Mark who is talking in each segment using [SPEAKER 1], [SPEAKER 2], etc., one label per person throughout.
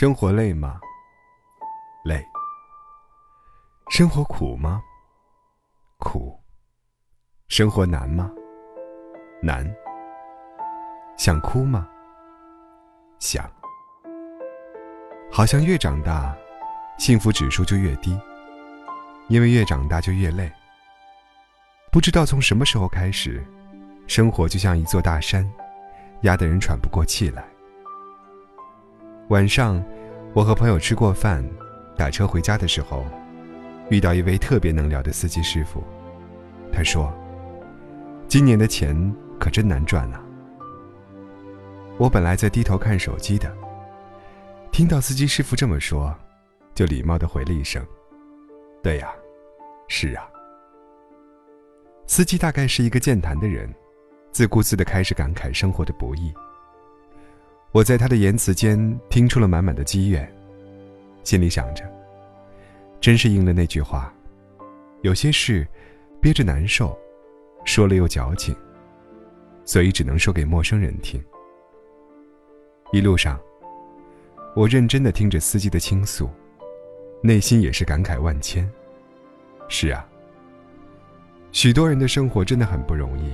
[SPEAKER 1] 生活累吗？累。生活苦吗？苦。生活难吗？难。想哭吗？想。好像越长大，幸福指数就越低，因为越长大就越累。不知道从什么时候开始，生活就像一座大山，压得人喘不过气来。晚上，我和朋友吃过饭，打车回家的时候，遇到一位特别能聊的司机师傅。他说：“今年的钱可真难赚啊。”我本来在低头看手机的，听到司机师傅这么说，就礼貌的回了一声：“对呀，是啊。”司机大概是一个健谈的人，自顾自的开始感慨生活的不易。我在他的言辞间听出了满满的积怨，心里想着，真是应了那句话：有些事憋着难受，说了又矫情，所以只能说给陌生人听。一路上，我认真的听着司机的倾诉，内心也是感慨万千。是啊，许多人的生活真的很不容易，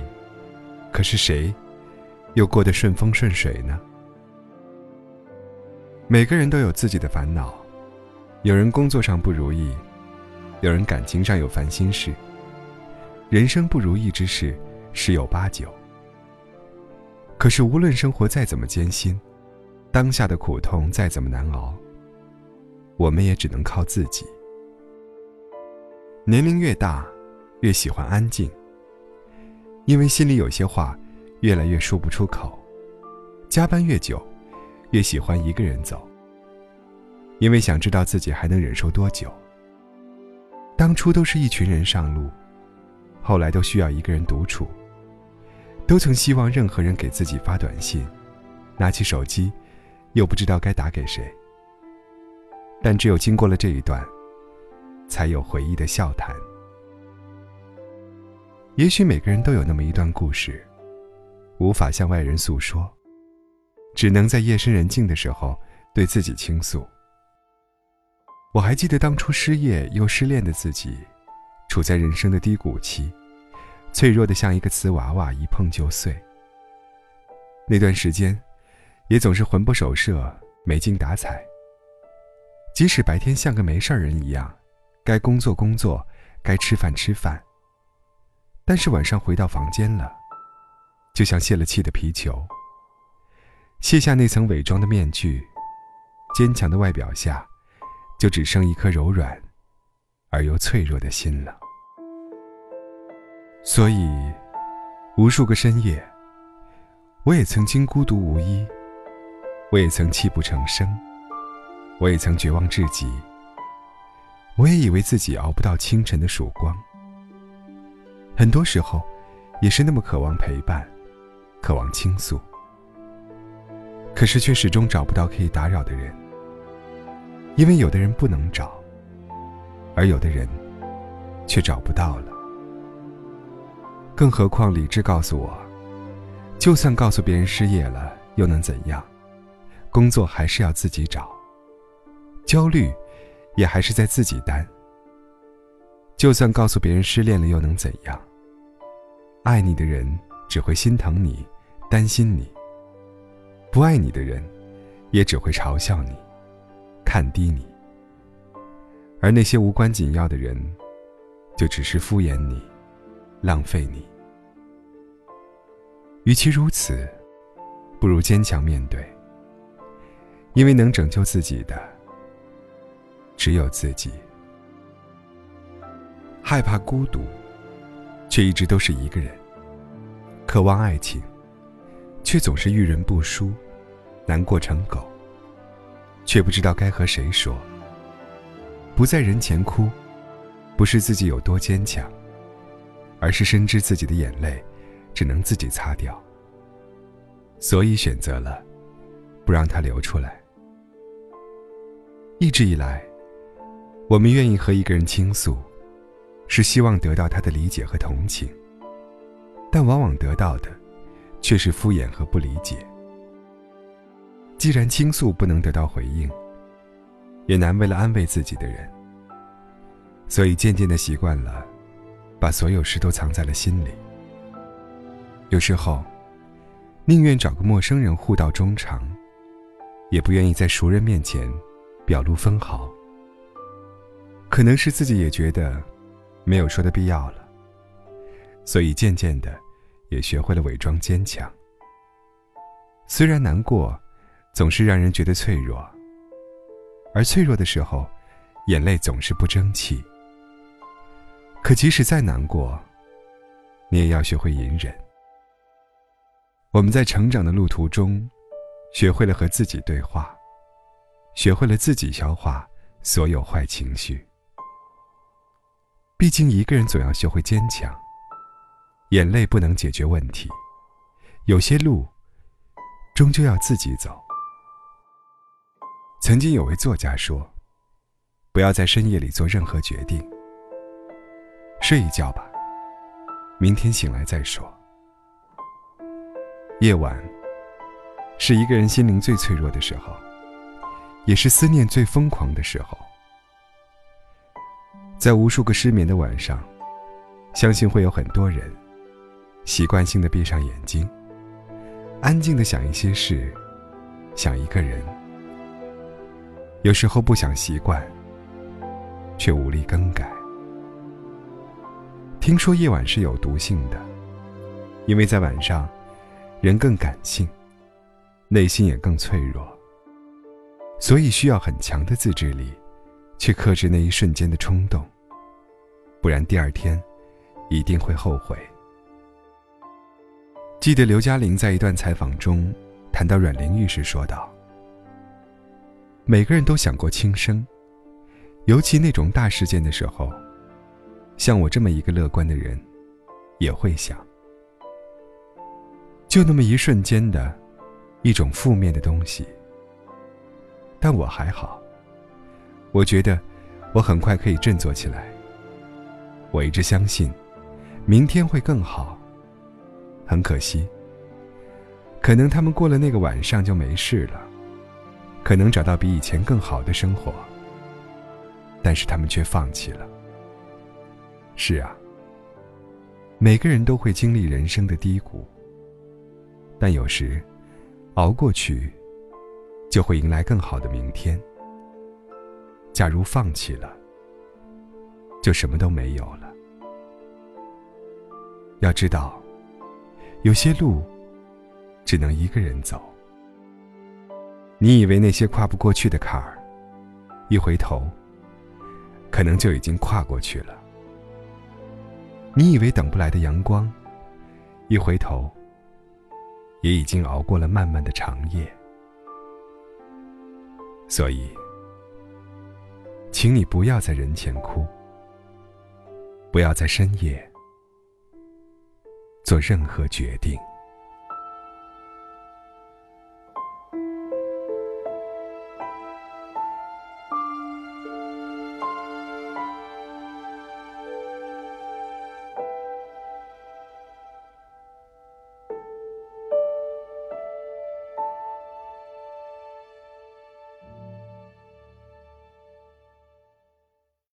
[SPEAKER 1] 可是谁又过得顺风顺水呢？每个人都有自己的烦恼，有人工作上不如意，有人感情上有烦心事。人生不如意之事十有八九。可是无论生活再怎么艰辛，当下的苦痛再怎么难熬，我们也只能靠自己。年龄越大，越喜欢安静，因为心里有些话越来越说不出口。加班越久。越喜欢一个人走，因为想知道自己还能忍受多久。当初都是一群人上路，后来都需要一个人独处。都曾希望任何人给自己发短信，拿起手机，又不知道该打给谁。但只有经过了这一段，才有回忆的笑谈。也许每个人都有那么一段故事，无法向外人诉说。只能在夜深人静的时候对自己倾诉。我还记得当初失业又失恋的自己，处在人生的低谷期，脆弱的像一个瓷娃娃，一碰就碎。那段时间，也总是魂不守舍，没精打采。即使白天像个没事人一样，该工作工作，该吃饭吃饭。但是晚上回到房间了，就像泄了气的皮球。卸下那层伪装的面具，坚强的外表下，就只剩一颗柔软而又脆弱的心了。所以，无数个深夜，我也曾经孤独无依，我也曾泣不成声，我也曾绝望至极，我也以为自己熬不到清晨的曙光。很多时候，也是那么渴望陪伴，渴望倾诉。可是却始终找不到可以打扰的人，因为有的人不能找，而有的人却找不到了。更何况理智告诉我，就算告诉别人失业了，又能怎样？工作还是要自己找，焦虑也还是在自己担。就算告诉别人失恋了，又能怎样？爱你的人只会心疼你，担心你。不爱你的人，也只会嘲笑你，看低你；而那些无关紧要的人，就只是敷衍你，浪费你。与其如此，不如坚强面对，因为能拯救自己的，只有自己。害怕孤独，却一直都是一个人；渴望爱情，却总是遇人不淑。难过成狗，却不知道该和谁说。不在人前哭，不是自己有多坚强，而是深知自己的眼泪只能自己擦掉，所以选择了不让它流出来。一直以来，我们愿意和一个人倾诉，是希望得到他的理解和同情，但往往得到的却是敷衍和不理解。既然倾诉不能得到回应，也难为了安慰自己的人，所以渐渐的习惯了，把所有事都藏在了心里。有时候，宁愿找个陌生人互道衷肠，也不愿意在熟人面前表露分毫。可能是自己也觉得没有说的必要了，所以渐渐的也学会了伪装坚强。虽然难过，总是让人觉得脆弱，而脆弱的时候，眼泪总是不争气。可即使再难过，你也要学会隐忍。我们在成长的路途中，学会了和自己对话，学会了自己消化所有坏情绪。毕竟一个人总要学会坚强，眼泪不能解决问题，有些路。终究要自己走。曾经有位作家说：“不要在深夜里做任何决定，睡一觉吧，明天醒来再说。”夜晚是一个人心灵最脆弱的时候，也是思念最疯狂的时候。在无数个失眠的晚上，相信会有很多人习惯性的闭上眼睛。安静的想一些事，想一个人。有时候不想习惯，却无力更改。听说夜晚是有毒性的，因为在晚上，人更感性，内心也更脆弱，所以需要很强的自制力，去克制那一瞬间的冲动，不然第二天一定会后悔。记得刘嘉玲在一段采访中谈到阮玲玉时说道：“每个人都想过轻生，尤其那种大事件的时候，像我这么一个乐观的人，也会想，就那么一瞬间的，一种负面的东西。但我还好，我觉得我很快可以振作起来。我一直相信，明天会更好。”很可惜，可能他们过了那个晚上就没事了，可能找到比以前更好的生活，但是他们却放弃了。是啊，每个人都会经历人生的低谷，但有时熬过去，就会迎来更好的明天。假如放弃了，就什么都没有了。要知道。有些路，只能一个人走。你以为那些跨不过去的坎儿，一回头，可能就已经跨过去了。你以为等不来的阳光，一回头，也已经熬过了漫漫的长夜。所以，请你不要在人前哭，不要在深夜。做任何决定。